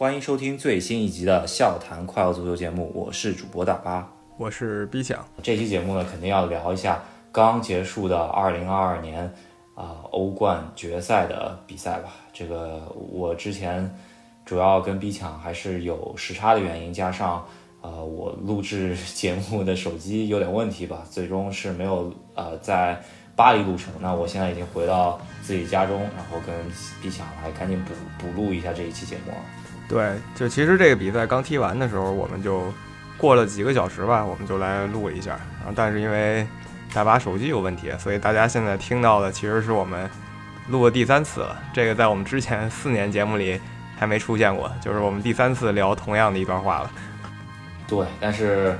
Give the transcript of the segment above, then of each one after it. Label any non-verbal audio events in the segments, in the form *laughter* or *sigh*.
欢迎收听最新一集的笑谈快乐足球节目，我是主播大巴，我是 B 强。这期节目呢，肯定要聊一下刚结束的2022年啊欧冠决赛的比赛吧。这个我之前主要跟 B 强还是有时差的原因，加上呃我录制节目的手机有点问题吧，最终是没有呃在巴黎录成。那我现在已经回到自己家中，然后跟 B 强来赶紧补补录一下这一期节目啊。对，就其实这个比赛刚踢完的时候，我们就过了几个小时吧，我们就来录一下。然后，但是因为大把手机有问题，所以大家现在听到的其实是我们录的第三次了。这个在我们之前四年节目里还没出现过，就是我们第三次聊同样的一段话了。对，但是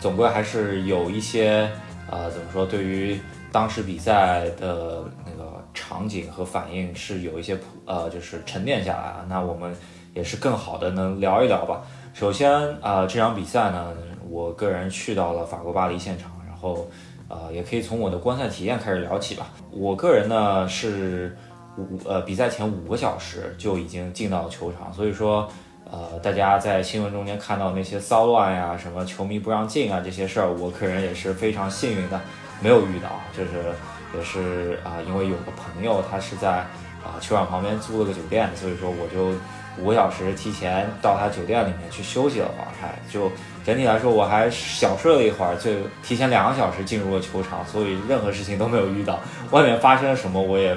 总归还是有一些呃，怎么说，对于当时比赛的那个场景和反应是有一些呃，就是沉淀下来啊。那我们。也是更好的能聊一聊吧。首先啊，这场比赛呢，我个人去到了法国巴黎现场，然后呃，也可以从我的观赛体验开始聊起吧。我个人呢是五呃比赛前五个小时就已经进到了球场，所以说呃，大家在新闻中间看到那些骚乱呀、什么球迷不让进啊这些事儿，我个人也是非常幸运的没有遇到，就是也是啊，因为有个朋友他是在啊球场旁边租了个酒店，所以说我就。五个小时提前到他酒店里面去休息了会儿，还就整体来说我还小睡了一会儿，就提前两个小时进入了球场，所以任何事情都没有遇到。外面发生了什么我也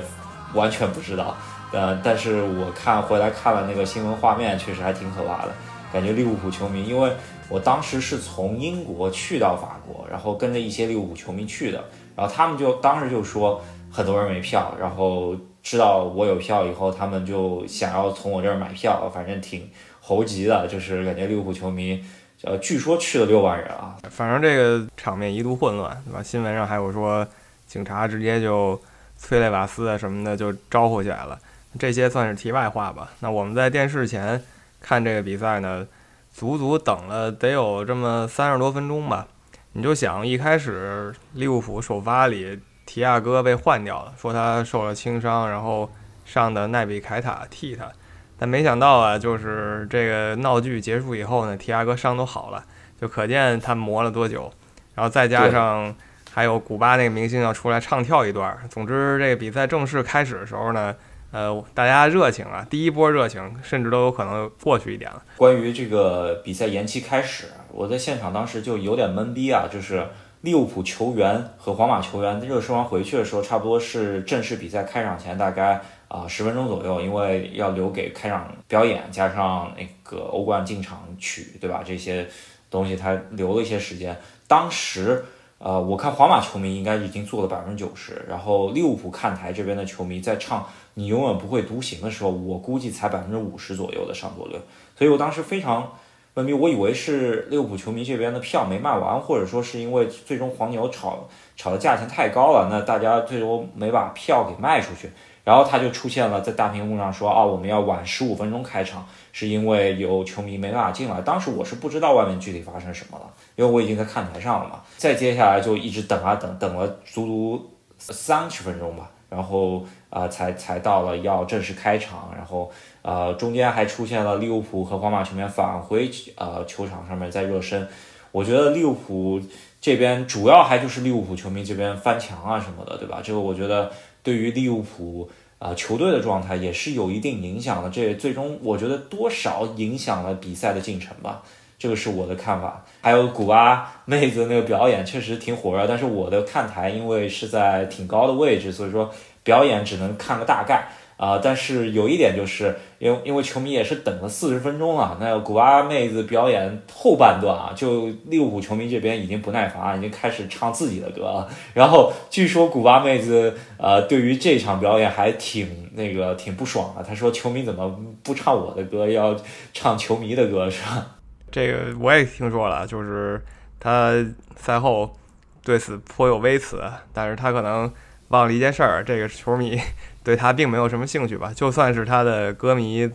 完全不知道。呃，但是我看回来看了那个新闻画面，确实还挺可怕的。感觉利物浦球迷，因为我当时是从英国去到法国，然后跟着一些利物浦球迷去的，然后他们就当时就说很多人没票，然后。知道我有票以后，他们就想要从我这儿买票，反正挺猴急的，就是感觉利物浦球迷，呃，据说去了六万人啊。反正这个场面一度混乱，对吧？新闻上还有说警察直接就催泪瓦斯啊什么的就招呼起来了。这些算是题外话吧。那我们在电视前看这个比赛呢，足足等了得有这么三十多分钟吧。你就想一开始利物浦首发里。提亚哥被换掉了，说他受了轻伤，然后上的奈比凯塔替他，但没想到啊，就是这个闹剧结束以后呢，提亚哥伤都好了，就可见他磨了多久。然后再加上还有古巴那个明星要出来唱跳一段，总之这个比赛正式开始的时候呢，呃，大家热情啊，第一波热情甚至都有可能过去一点了。关于这个比赛延期开始，我在现场当时就有点懵逼啊，就是。利物浦球员和皇马球员热身完回去的时候，差不多是正式比赛开场前大概啊十分钟左右，因为要留给开场表演，加上那个欧冠进场曲，对吧？这些东西他留了一些时间。当时，呃，我看皇马球迷应该已经做了百分之九十，然后利物浦看台这边的球迷在唱“你永远不会独行”的时候，我估计才百分之五十左右的上座率，所以我当时非常。问题，我以为是利物浦球迷这边的票没卖完，或者说是因为最终黄牛炒炒的价钱太高了，那大家最终没把票给卖出去。然后他就出现了在大屏幕上说：“啊，我们要晚十五分钟开场，是因为有球迷没办法进来。”当时我是不知道外面具体发生什么了，因为我已经在看台上了嘛。再接下来就一直等啊等，等了足足三十分钟吧，然后啊才才到了要正式开场，然后。呃，中间还出现了利物浦和皇马球员返回呃球场上面在热身，我觉得利物浦这边主要还就是利物浦球迷这边翻墙啊什么的，对吧？这个我觉得对于利物浦啊球队的状态也是有一定影响的，这最终我觉得多少影响了比赛的进程吧，这个是我的看法。还有古巴妹子那个表演确实挺火热，但是我的看台因为是在挺高的位置，所以说表演只能看个大概。啊，但是有一点就是，因为因为球迷也是等了四十分钟了，那古巴妹子表演后半段啊，就利物浦球迷这边已经不耐烦，已经开始唱自己的歌了。然后据说古巴妹子呃，对于这场表演还挺那个挺不爽的，他说球迷怎么不唱我的歌，要唱球迷的歌是吧？这个我也听说了，就是他赛后对此颇有微词，但是他可能忘了一件事儿，这个球迷。*laughs* 对他并没有什么兴趣吧，就算是他的歌迷，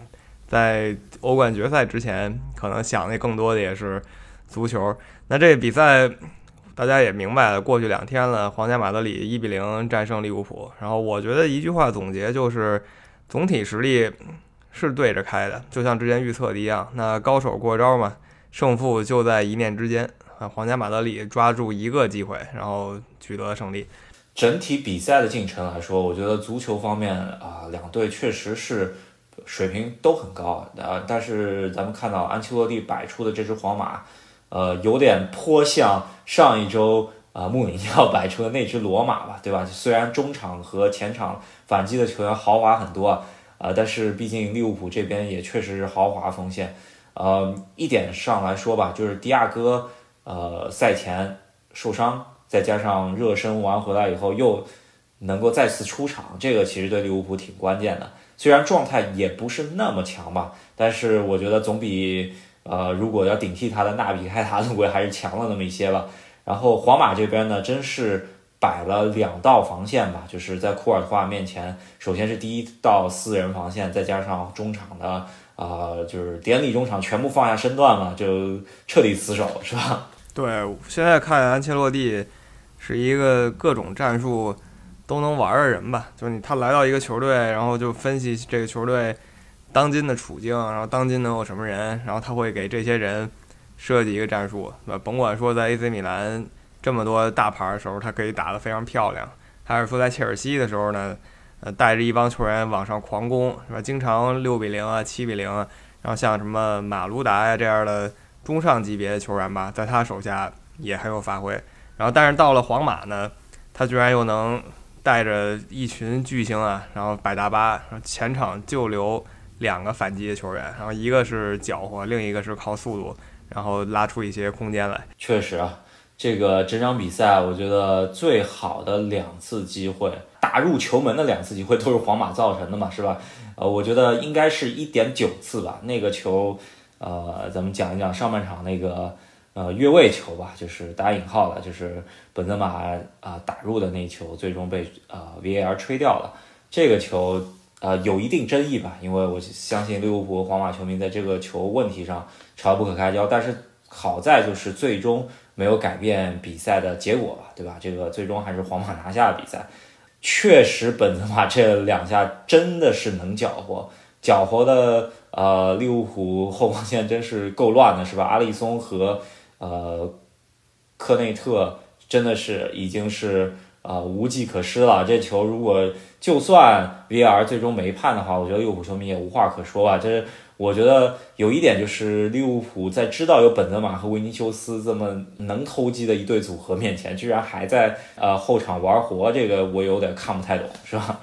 在欧冠决赛之前，可能想的更多的也是足球。那这比赛大家也明白了，过去两天了，皇家马德里一比零战胜利物浦。然后我觉得一句话总结就是，总体实力是对着开的，就像之前预测的一样。那高手过招嘛，胜负就在一念之间啊！皇家马德里抓住一个机会，然后取得了胜利。整体比赛的进程来说，我觉得足球方面啊，两队确实是水平都很高啊。但是咱们看到安切洛蒂摆出的这支皇马，呃，有点颇像上一周啊穆里尼奥 *laughs* 摆出的那支罗马吧，对吧？虽然中场和前场反击的球员豪华很多啊，但是毕竟利物浦这边也确实是豪华锋线。呃，一点上来说吧，就是迪亚哥呃赛前受伤。再加上热身完回来以后又能够再次出场，这个其实对利物浦挺关键的。虽然状态也不是那么强吧，但是我觉得总比呃如果要顶替他的纳比开塔总归还是强了那么一些吧。然后皇马这边呢，真是摆了两道防线吧，就是在库尔图瓦面前，首先是第一道四人防线，再加上中场的啊，就是典礼中场全部放下身段嘛，就彻底死守，是吧？*laughs* 对，现在看安切洛蒂。是一个各种战术都能玩的人吧？就是你，他来到一个球队，然后就分析这个球队当今的处境，然后当今能有什么人，然后他会给这些人设计一个战术，那？甭管说在 AC 米兰这么多大牌的时候，他可以打得非常漂亮，还是说在切尔西的时候呢，呃，带着一帮球员往上狂攻，是吧？经常六比零啊，七比零啊，然后像什么马卢达呀这样的中上级别的球员吧，在他手下也很有发挥。然后，但是到了皇马呢，他居然又能带着一群巨星啊，然后摆大巴，然后前场就留两个反击的球员，然后一个是搅和，另一个是靠速度，然后拉出一些空间来。确实啊，这个整场比赛，我觉得最好的两次机会，打入球门的两次机会都是皇马造成的嘛，是吧？呃，我觉得应该是一点九次吧。那个球，呃，咱们讲一讲上半场那个。呃，越位球吧，就是打引号的，就是本泽马啊打入的那球，最终被啊 VAR 吹掉了。这个球呃有一定争议吧，因为我相信利物浦和、皇马球迷在这个球问题上吵得不可开交。但是好在就是最终没有改变比赛的结果吧，对吧？这个最终还是皇马拿下了比赛。确实，本泽马这两下真的是能搅和，搅和的呃利物浦后防线真是够乱的，是吧？阿里松和呃，科内特真的是已经是啊无计可施了。这球如果就算 VR 最终没判的话，我觉得利物浦球迷也无话可说吧。这我觉得有一点就是利物浦在知道有本泽马和维尼修斯这么能投机的一对组合面前，居然还在呃后场玩活，这个我有点看不太懂，是吧？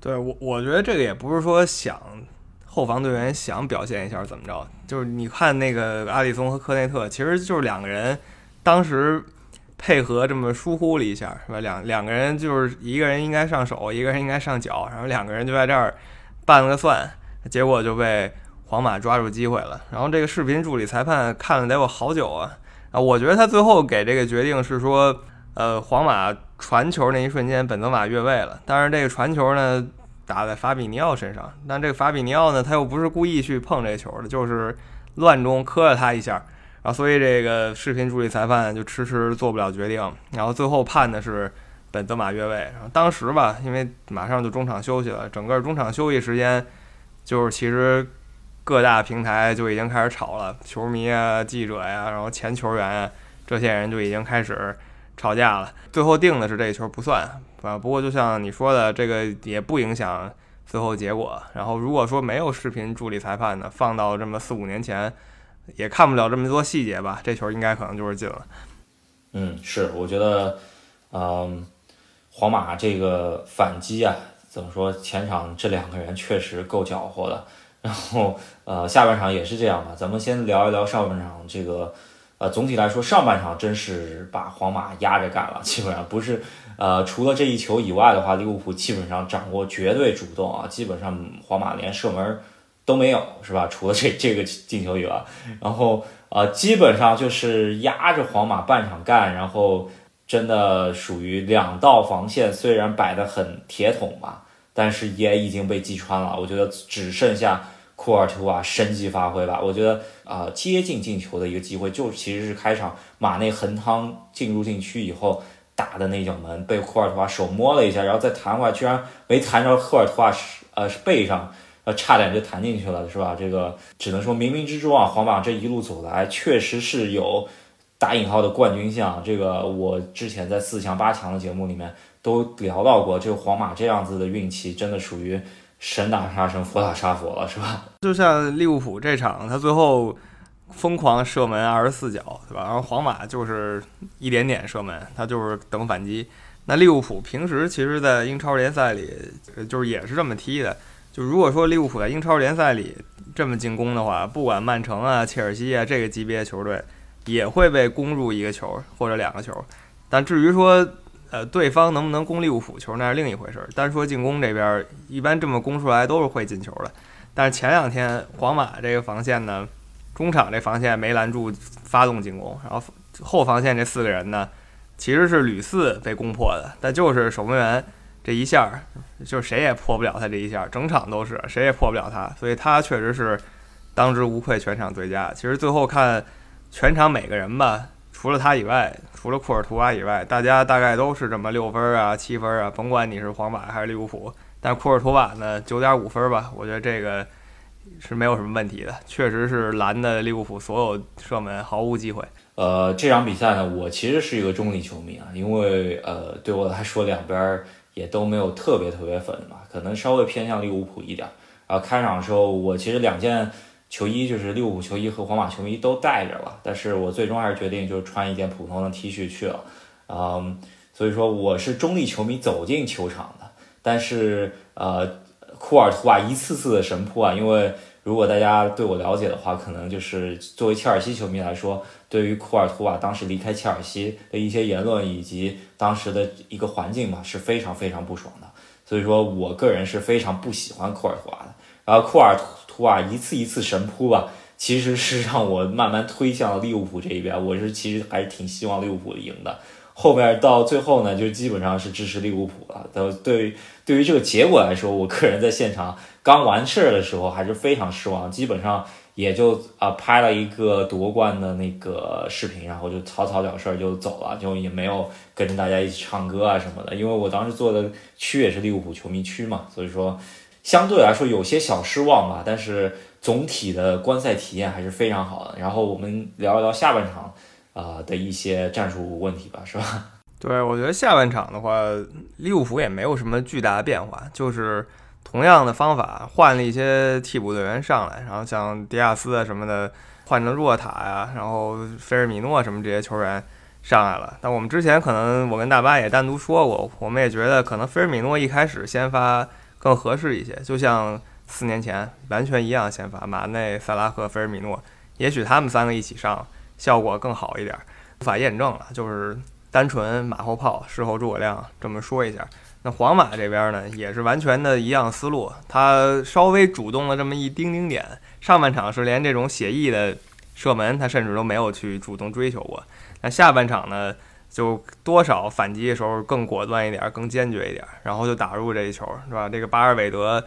对我，我觉得这个也不是说想。后防队员想表现一下怎么着？就是你看那个阿里松和科内特，其实就是两个人当时配合这么疏忽了一下，是吧？两两个人就是一个人应该上手，一个人应该上脚，然后两个人就在这儿拌了个蒜，结果就被皇马抓住机会了。然后这个视频助理裁判看了得有好久啊啊！我觉得他最后给这个决定是说，呃，皇马传球那一瞬间，本泽马越位了，但是这个传球呢？打在法比尼奥身上，但这个法比尼奥呢，他又不是故意去碰这球的，就是乱中磕了他一下，然后所以这个视频助理裁判就迟迟做不了决定，然后最后判的是本泽马越位。然后当时吧，因为马上就中场休息了，整个中场休息时间，就是其实各大平台就已经开始吵了，球迷啊、记者呀，然后前球员啊，这些人就已经开始吵架了。最后定的是这球不算。啊，不过就像你说的，这个也不影响最后结果。然后如果说没有视频助理裁判呢，放到这么四五年前，也看不了这么多细节吧？这球应该可能就是进了。嗯，是，我觉得，嗯，皇马这个反击啊，怎么说？前场这两个人确实够搅和的。然后，呃，下半场也是这样吧。咱们先聊一聊上半场这个。呃，总体来说，上半场真是把皇马压着干了，基本上不是，呃，除了这一球以外的话，利物浦基本上掌握绝对主动啊，基本上皇马连射门都没有，是吧？*laughs* 除了这这个进球以外，然后呃，基本上就是压着皇马半场干，然后真的属于两道防线，虽然摆的很铁桶吧，但是也已经被击穿了，我觉得只剩下。库尔图瓦神级发挥吧，我觉得啊，接近进球的一个机会，就其实是开场马内横趟进入禁区以后打的那脚门，被库尔图瓦手摸了一下，然后再弹回来，居然没弹着库尔图瓦是呃是背上，呃，差点就弹进去了，是吧？这个只能说冥冥之中啊，皇马这一路走来，确实是有打引号的冠军相。这个我之前在四强八强的节目里面都聊到过，这个皇马这样子的运气，真的属于神打杀神，佛打杀佛了，是吧？就像利物浦这场，他最后疯狂射门二十四脚，对吧？然后皇马就是一点点射门，他就是等反击。那利物浦平时其实，在英超联赛里，就是也是这么踢的。就如果说利物浦在英超联赛里这么进攻的话，不管曼城啊、切尔西啊这个级别球队，也会被攻入一个球或者两个球。但至于说，呃，对方能不能攻利物浦球，那是另一回事。单说进攻这边，一般这么攻出来都是会进球的。但是前两天皇马这个防线呢，中场这防线没拦住发动进攻，然后后防线这四个人呢，其实是屡次被攻破的，但就是守门员。这一下就是谁也破不了他这一下，整场都是谁也破不了他，所以他确实是当之无愧全场最佳。其实最后看全场每个人吧，除了他以外，除了库尔图瓦以外，大家大概都是这么六分啊、七分啊，甭管你是皇马还是利物浦。但库尔图瓦呢，九点五分吧，我觉得这个是没有什么问题的，确实是拦的利物浦所有射门毫无机会。呃，这场比赛呢，我其实是一个中立球迷啊，因为呃，对我来说两边。也都没有特别特别粉嘛，可能稍微偏向利物浦一点。然后开场的时候，我其实两件球衣，就是利物浦球衣和皇马球衣都带着了，但是我最终还是决定就穿一件普通的 T 恤去了。嗯，所以说我是中立球迷走进球场的，但是呃，库尔图瓦一次次的神扑啊，因为。如果大家对我了解的话，可能就是作为切尔西球迷来说，对于库尔图瓦当时离开切尔西的一些言论以及当时的一个环境吧，是非常非常不爽的。所以说我个人是非常不喜欢库尔图瓦的。然后库尔图瓦一次一次神扑吧，其实是让我慢慢推向了利物浦这一边。我是其实还是挺希望利物浦赢的。后面到最后呢，就基本上是支持利物浦了。都对，对于这个结果来说，我个人在现场刚完事儿的时候还是非常失望，基本上也就啊拍了一个夺冠的那个视频，然后就草草了事儿就走了，就也没有跟着大家一起唱歌啊什么的。因为我当时坐的区也是利物浦球迷区嘛，所以说相对来说有些小失望吧。但是总体的观赛体验还是非常好的。然后我们聊一聊下半场。啊的一些战术问题吧，是吧？*laughs* 对，我觉得下半场的话，利物浦也没有什么巨大的变化，就是同样的方法，换了一些替补队员上来，然后像迪亚斯啊什么的换成若塔呀，然后菲尔米诺什么这些球员上来了。但我们之前可能我跟大巴也单独说过，我们也觉得可能菲尔米诺一开始先发更合适一些，就像四年前完全一样先发，马内、萨拉赫、菲尔米诺，也许他们三个一起上。效果更好一点，无法验证了，就是单纯马后炮，事后诸葛亮这么说一下。那皇马这边呢，也是完全的一样思路，他稍微主动了这么一丁丁点。上半场是连这种写意的射门，他甚至都没有去主动追求过。那下半场呢，就多少反击的时候更果断一点，更坚决一点，然后就打入这一球，是吧？这个巴尔韦德。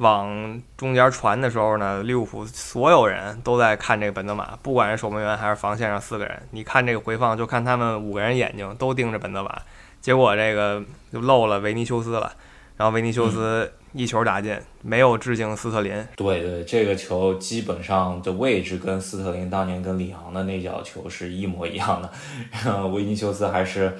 往中间传的时候呢，利物浦所有人都在看这个本泽马，不管是守门员还是防线上四个人，你看这个回放，就看他们五个人眼睛都盯着本泽马，结果这个就漏了维尼修斯了，然后维尼修斯一球打进，没有致敬斯特林。对对，这个球基本上的位置跟斯特林当年跟里昂的那脚球是一模一样的，维尼修斯还是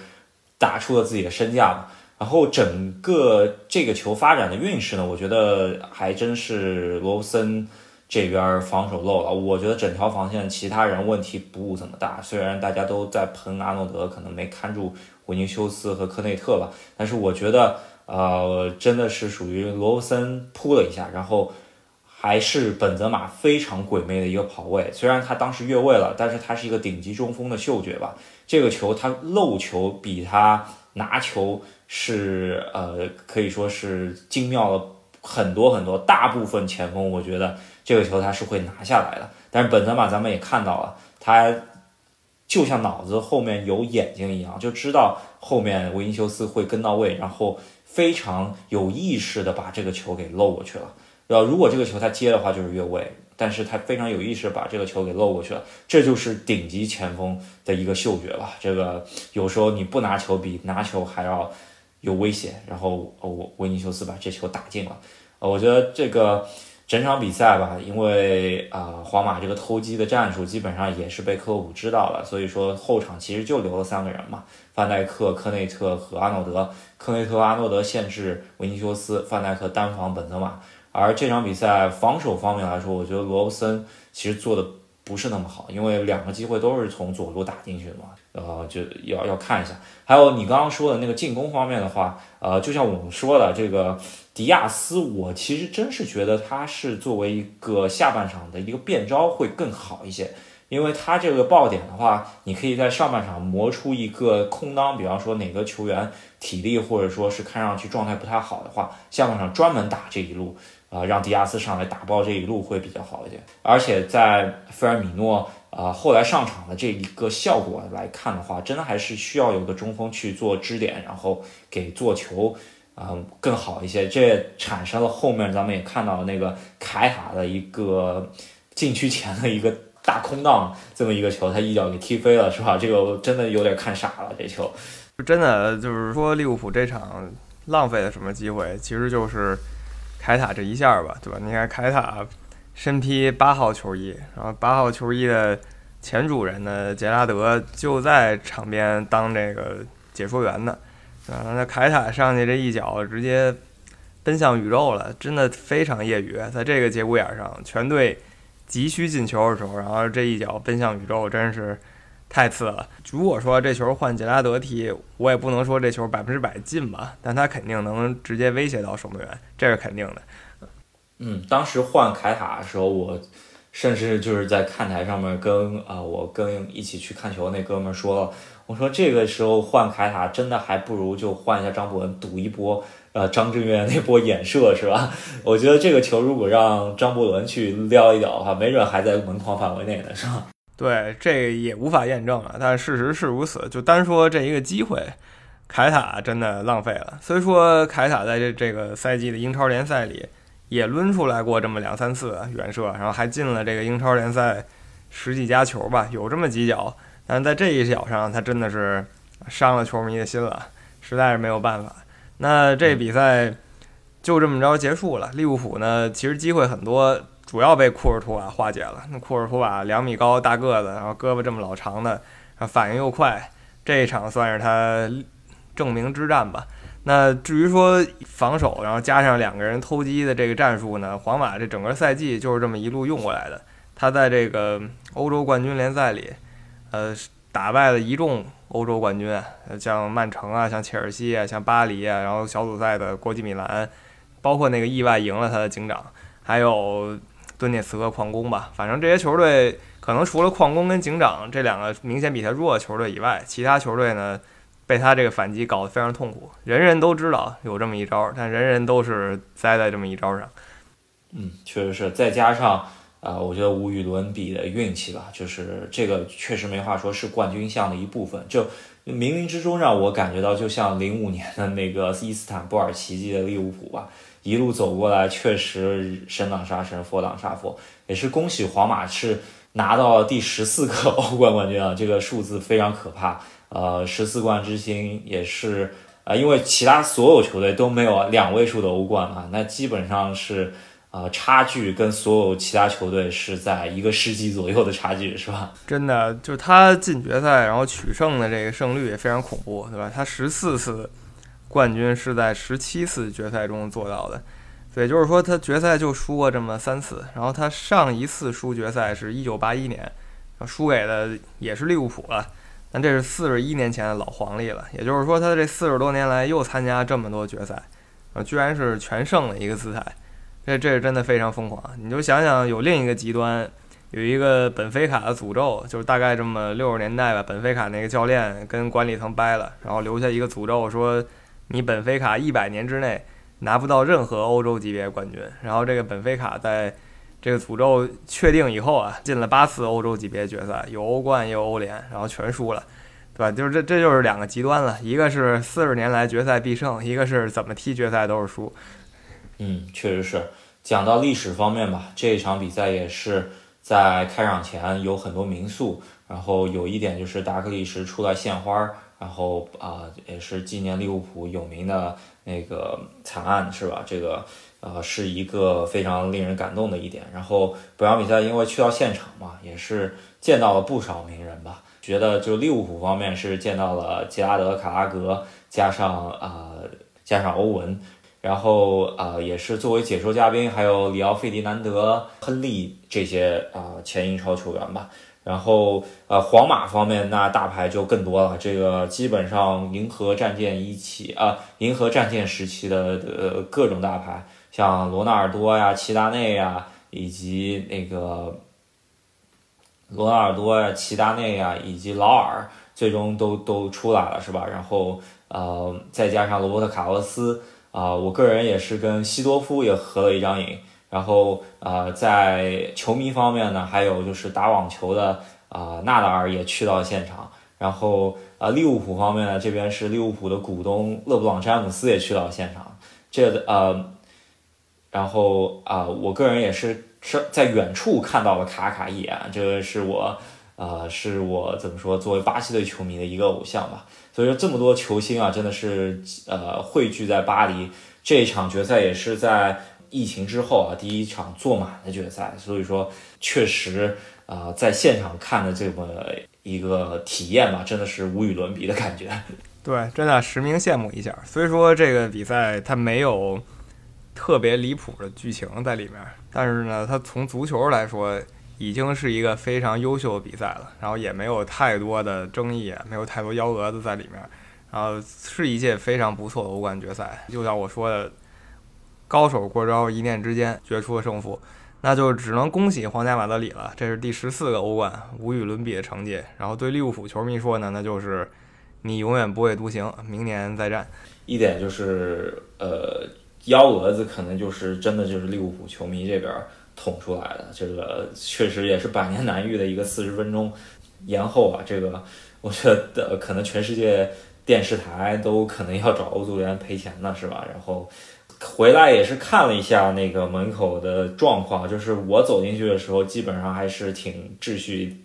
打出了自己的身价。然后整个这个球发展的运势呢，我觉得还真是罗布森这边防守漏了。我觉得整条防线其他人问题不怎么大，虽然大家都在喷阿诺德可能没看住维尼修斯和科内特吧，但是我觉得呃真的是属于罗布森扑了一下，然后还是本泽马非常鬼魅的一个跑位。虽然他当时越位了，但是他是一个顶级中锋的嗅觉吧。这个球他漏球比他拿球。是呃，可以说是精妙了很多很多。大部分前锋，我觉得这个球他是会拿下来的。但是本泽马咱们也看到了，他就像脑子后面有眼睛一样，就知道后面维尼修斯会跟到位，然后非常有意识的把这个球给漏过去了。然后如果这个球他接的话，就是越位。但是他非常有意识把这个球给漏过去了，这就是顶级前锋的一个嗅觉吧。这个有时候你不拿球比拿球还要。有威胁，然后哦，维尼修斯把这球打进了，呃，我觉得这个整场比赛吧，因为啊，皇马这个偷鸡的战术基本上也是被克洛普知道了，所以说后场其实就留了三个人嘛，范戴克、科内特和阿诺德。科内特、阿诺德限制维尼修斯，范戴克单防本泽马。而这场比赛防守方面来说，我觉得罗布森其实做的不是那么好，因为两个机会都是从左路打进去的嘛，呃，就要要看一下。还有你刚刚说的那个进攻方面的话，呃，就像我们说的这个。迪亚斯，我其实真是觉得他是作为一个下半场的一个变招会更好一些，因为他这个爆点的话，你可以在上半场磨出一个空当，比方说哪个球员体力或者说是看上去状态不太好的话，下半场专门打这一路，啊，让迪亚斯上来打爆这一路会比较好一点。而且在菲尔米诺啊后来上场的这一个效果来看的话，真的还是需要有个中锋去做支点，然后给做球。嗯，更好一些，这产生了后面咱们也看到那个凯塔的一个禁区前的一个大空档，这么一个球，他一脚给踢飞了，是吧？这个真的有点看傻了，这球，真的就是说利物浦这场浪费了什么机会？其实就是凯塔这一下吧，对吧？你看凯塔身披八号球衣，然后八号球衣的前主人呢杰拉德就在场边当这个解说员呢。啊，那凯塔上去这一脚直接奔向宇宙了，真的非常业余。在这个节骨眼上，全队急需进球的时候，然后这一脚奔向宇宙，真是太次了。如果说这球换杰拉德踢，我也不能说这球百分之百进吧，但他肯定能直接威胁到守门员，这是肯定的。嗯，当时换凯塔的时候，我甚至就是在看台上面跟啊，我跟一起去看球那哥们说了。我说这个时候换凯塔，真的还不如就换一下张伯伦赌一波，呃，张震岳那波眼射是吧？*laughs* 我觉得这个球如果让张伯伦去撩一撩的话，没准还在门框范围内呢，是吧？对，这也无法验证了，但事实是如此。就单说这一个机会，凯塔真的浪费了。虽说凯塔在这这个赛季的英超联赛里也抡出来过这么两三次远射，然后还进了这个英超联赛十几家球吧，有这么几脚。但在这一脚上，他真的是伤了球迷的心了，实在是没有办法。那这比赛就这么着结束了。利物浦呢，其实机会很多，主要被库尔图瓦化解了。那库尔图瓦两米高大个子，然后胳膊这么老长的，然后反应又快，这一场算是他证明之战吧。那至于说防守，然后加上两个人偷鸡的这个战术呢，皇马这整个赛季就是这么一路用过来的。他在这个欧洲冠军联赛里。呃，打败了一众欧洲冠军，像曼城啊，像切尔西啊，像巴黎啊，然后小组赛的国际米兰，包括那个意外赢了他的警长，还有顿涅茨克矿工吧。反正这些球队可能除了矿工跟警长这两个明显比他弱的球队以外，其他球队呢被他这个反击搞得非常痛苦。人人都知道有这么一招，但人人都是栽在这么一招上。嗯，确实是，再加上。啊，我觉得无与伦比的运气吧，就是这个确实没话说，是冠军相的一部分。就冥冥之中让我感觉到，就像零五年的那个伊斯坦布尔奇迹的利物浦吧，一路走过来，确实神挡杀神，佛挡杀佛。也是恭喜皇马是拿到第十四个 *laughs* 欧冠冠军啊，这个数字非常可怕。呃，十四冠之星也是啊，因为其他所有球队都没有两位数的欧冠嘛，那基本上是。啊，差距跟所有其他球队是在一个世纪左右的差距，是吧？*laughs* 真的，就是他进决赛然后取胜的这个胜率也非常恐怖，对吧？他十四次冠军是在十七次决赛中做到的，所以就是说他决赛就输过这么三次。然后他上一次输决赛是一九八一年，输给的也是利物浦了，但这是四十一年前的老黄历了。也就是说，他这四十多年来又参加这么多决赛，啊，居然是全胜的一个姿态。这这是真的非常疯狂，你就想想，有另一个极端，有一个本菲卡的诅咒，就是大概这么六十年代吧，本菲卡那个教练跟管理层掰了，然后留下一个诅咒，说你本菲卡一百年之内拿不到任何欧洲级别冠军。然后这个本菲卡在这个诅咒确定以后啊，进了八次欧洲级别决赛，有欧冠有欧联，然后全输了，对吧？就是这这就是两个极端了，一个是四十年来决赛必胜，一个是怎么踢决赛都是输。嗯，确实是。讲到历史方面吧，这一场比赛也是在开场前有很多民宿，然后有一点就是达克利什出来献花，然后啊也是纪念利物浦有名的那个惨案是吧？这个呃，是一个非常令人感动的一点。然后本场比赛因为去到现场嘛，也是见到了不少名人吧。觉得就利物浦方面是见到了杰拉德、卡拉格，加上啊加上欧文，然后啊也是作为解说嘉宾，还有里奥费迪南德、亨利这些啊前英超球员吧。然后呃皇马方面那大牌就更多了，这个基本上银河战舰一起啊银河战舰时期的呃各种大牌。像罗纳尔多呀、齐达内呀，以及那个罗纳尔多呀、齐达内呀，以及劳尔，最终都都出来了，是吧？然后呃，再加上罗伯特卡洛斯啊，我个人也是跟西多夫也合了一张影。然后呃，在球迷方面呢，还有就是打网球的啊，纳达尔也去到现场。然后啊，利物浦方面呢，这边是利物浦的股东勒布朗詹姆斯也去到现场。这呃。然后啊，我个人也是是在远处看到了卡卡一眼，这个是我，呃，是我怎么说，作为巴西队球迷的一个偶像吧。所以说这么多球星啊，真的是呃汇聚在巴黎这一场决赛，也是在疫情之后啊第一场坐满的决赛。所以说确实啊，在现场看的这么一个体验吧，真的是无与伦比的感觉。对，真的实名羡慕一下。所以说这个比赛它没有。特别离谱的剧情在里面，但是呢，它从足球来说，已经是一个非常优秀的比赛了。然后也没有太多的争议，没有太多幺蛾子在里面。然后是一届非常不错的欧冠决赛。就像我说的，高手过招，一念之间决出了胜负。那就只能恭喜皇家马德里了，这是第十四个欧冠，无与伦比的成绩。然后对利物浦球迷说呢，那就是你永远不会独行，明年再战。一点就是呃。幺蛾子可能就是真的就是利物浦球迷这边捅出来的，这个确实也是百年难遇的一个四十分钟延后啊！这个我觉得可能全世界电视台都可能要找欧足联赔钱了，是吧？然后回来也是看了一下那个门口的状况，就是我走进去的时候，基本上还是挺秩序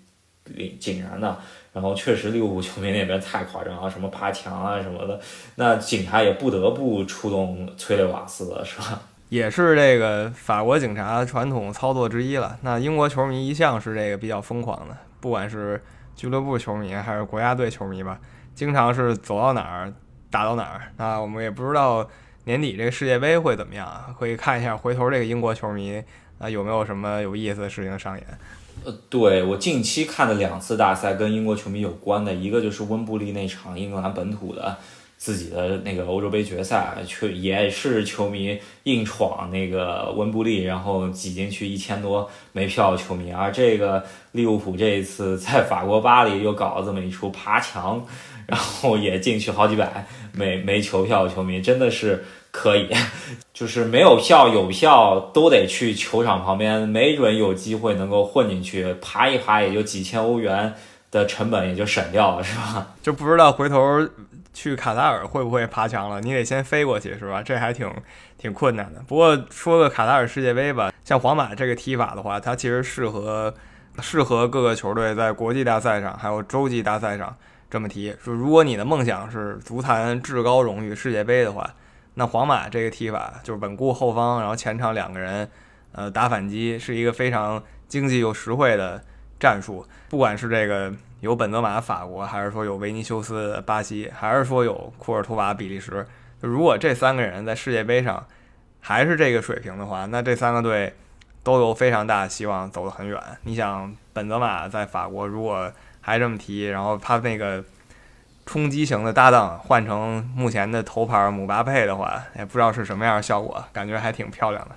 井然的。然后确实利物浦球迷那边太夸张了，什么爬墙啊什么的，那警察也不得不出动催泪瓦斯了，是吧？也是这个法国警察传统操作之一了。那英国球迷一向是这个比较疯狂的，不管是俱乐部球迷还是国家队球迷吧，经常是走到哪儿打到哪儿。那我们也不知道年底这个世界杯会怎么样，可以看一下回头这个英国球迷啊有没有什么有意思的事情上演。呃，对我近期看的两次大赛跟英国球迷有关的，一个就是温布利那场英格兰本土的自己的那个欧洲杯决赛，却也是球迷硬闯那个温布利，然后挤进去一千多没票的球迷。而这个利物浦这一次在法国巴黎又搞了这么一出爬墙，然后也进去好几百没没球票的球迷，真的是。可以，*laughs* 就是没有票有票都得去球场旁边，没准有机会能够混进去，爬一爬也就几千欧元的成本也就省掉了，是吧？就不知道回头去卡塔尔会不会爬墙了，你得先飞过去，是吧？这还挺挺困难的。不过说个卡塔尔世界杯吧，像皇马这个踢法的话，它其实适合适合各个球队在国际大赛上还有洲际大赛上这么提。说如果你的梦想是足坛至高荣誉世界杯的话。那皇马这个踢法就是稳固后方，然后前场两个人，呃，打反击是一个非常经济又实惠的战术。不管是这个有本泽马法国，还是说有维尼修斯巴西，还是说有库尔图瓦比利时，如果这三个人在世界杯上还是这个水平的话，那这三个队都有非常大的希望走得很远。你想，本泽马在法国如果还这么踢，然后他那个。冲击型的搭档换成目前的头牌姆巴佩的话，也不知道是什么样的效果，感觉还挺漂亮的。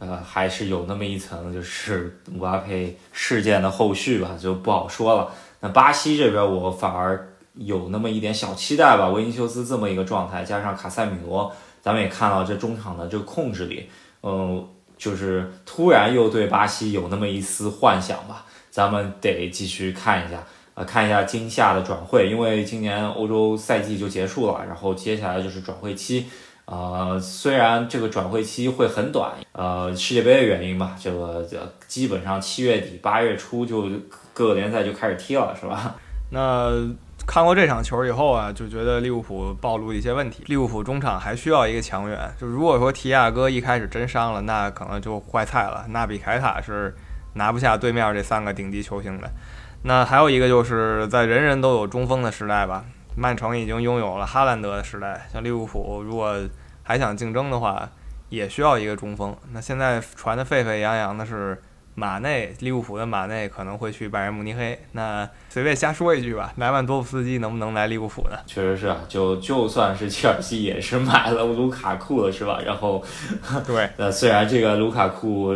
呃，还是有那么一层，就是姆巴佩事件的后续吧，就不好说了。那巴西这边，我反而有那么一点小期待吧。维尼修斯这么一个状态，加上卡塞米罗，咱们也看到这中场的这个控制力，嗯，就是突然又对巴西有那么一丝幻想吧。咱们得继续看一下。呃看一下今夏的转会，因为今年欧洲赛季就结束了，然后接下来就是转会期。呃，虽然这个转会期会很短，呃，世界杯的原因吧，这个基本上七月底八月初就各个联赛就开始踢了，是吧？*laughs* 那看过这场球以后啊，就觉得利物浦暴露一些问题。利物浦中场还需要一个强援，就如果说提亚哥一开始真伤了，那可能就坏菜了。纳比凯塔是拿不下对面这三个顶级球星的。那还有一个就是在人人都有中锋的时代吧，曼城已经拥有了哈兰德的时代，像利物浦如果还想竞争的话，也需要一个中锋。那现在传的沸沸扬扬的是。马内，利物浦的马内可能会去拜仁慕尼黑。那随便瞎说一句吧，莱万多夫斯基能不能来利物浦呢？确实是啊，就就算是切尔西也是买了卢卡库了，是吧？然后，对，*laughs* 呃，虽然这个卢卡库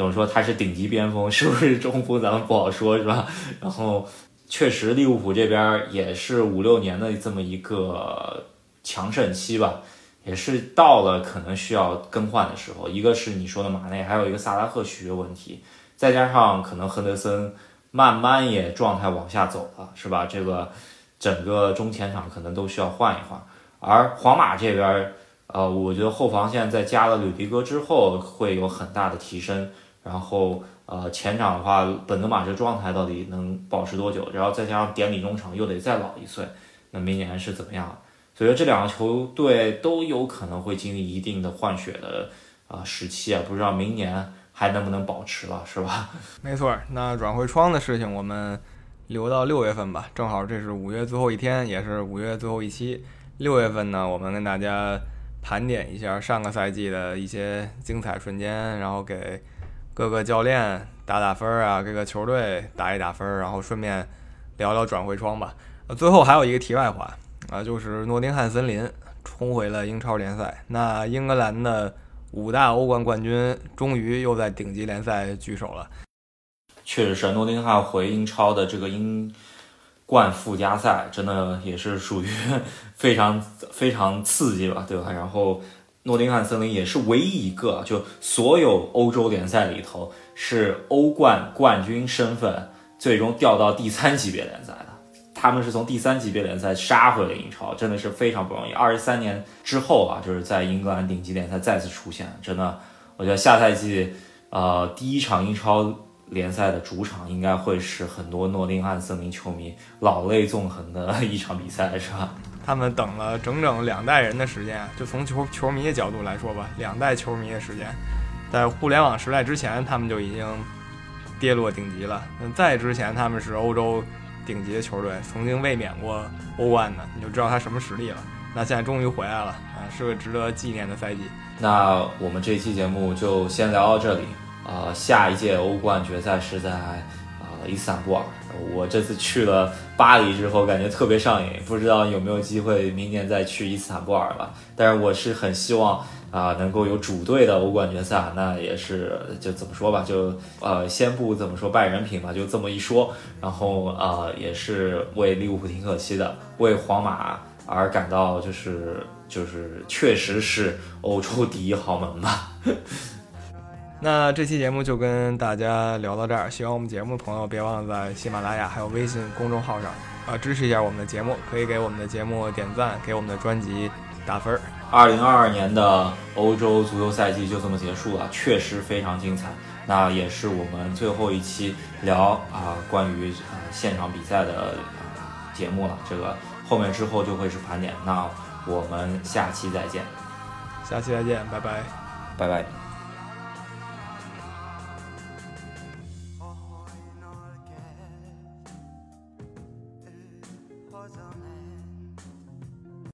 怎么说他是顶级边锋，是不是中锋咱们不好说，是吧？然后，确实利物浦这边也是五六年的这么一个强盛期吧。也是到了可能需要更换的时候，一个是你说的马内，还有一个萨拉赫续约问题，再加上可能亨德森慢慢也状态往下走了，是吧？这个整个中前场可能都需要换一换。而皇马这边，呃，我觉得后防线在加了吕迪戈之后会有很大的提升。然后，呃，前场的话，本泽马这状态到底能保持多久？然后再加上典礼中场又得再老一岁，那明年是怎么样？所以这两个球队都有可能会经历一定的换血的啊时期啊，不知道明年还能不能保持了，是吧？*laughs* 没错，那转会窗的事情我们留到六月份吧，正好这是五月最后一天，也是五月最后一期。六月份呢，我们跟大家盘点一下上个赛季的一些精彩瞬间，然后给各个教练打打分啊，各个球队打一打分，然后顺便聊聊转会窗吧。呃，最后还有一个题外话。啊，就是诺丁汉森林冲回了英超联赛。那英格兰的五大欧冠冠军终于又在顶级联赛聚首了。确实是，诺丁汉回英超的这个英冠附加赛，真的也是属于 *laughs* 非常非常刺激吧，对吧？然后诺丁汉森林也是唯一一个，就所有欧洲联赛里头是欧冠冠军身份，最终掉到第三级别联赛的。他们是从第三级别联赛杀回了英超，真的是非常不容易。二十三年之后啊，就是在英格兰顶级联赛再次出现，真的，我觉得下赛季，呃，第一场英超联赛的主场应该会是很多诺丁汉森林球迷老泪纵横的 *laughs* 一场比赛，是吧？他们等了整整两代人的时间，就从球球迷的角度来说吧，两代球迷的时间，在互联网时代之前，他们就已经跌落顶级了。嗯在之前，他们是欧洲。顶级的球队曾经卫冕过欧冠的，你就知道他什么实力了。那现在终于回来了啊，是个值得纪念的赛季。那我们这期节目就先聊到这里啊。下一届欧冠决赛是在啊伊斯坦布尔。我这次去了巴黎之后，感觉特别上瘾，不知道有没有机会明年再去伊斯坦布尔了。但是我是很希望。啊，能够有主队的欧冠决赛，那也是就怎么说吧，就呃，先不怎么说拜人品吧，就这么一说。然后啊，也是为利物浦挺可惜的，为皇马而感到就是就是确实是欧洲第一豪门吧。那这期节目就跟大家聊到这儿，喜欢我们节目的朋友别忘了在喜马拉雅还有微信公众号上啊支持一下我们的节目，可以给我们的节目点赞，给我们的专辑打分儿。二零二二年的欧洲足球赛季就这么结束了，确实非常精彩。那也是我们最后一期聊啊关于啊现场比赛的节目了。这个后面之后就会是盘点。那我们下期再见，下期再见，拜拜，拜拜。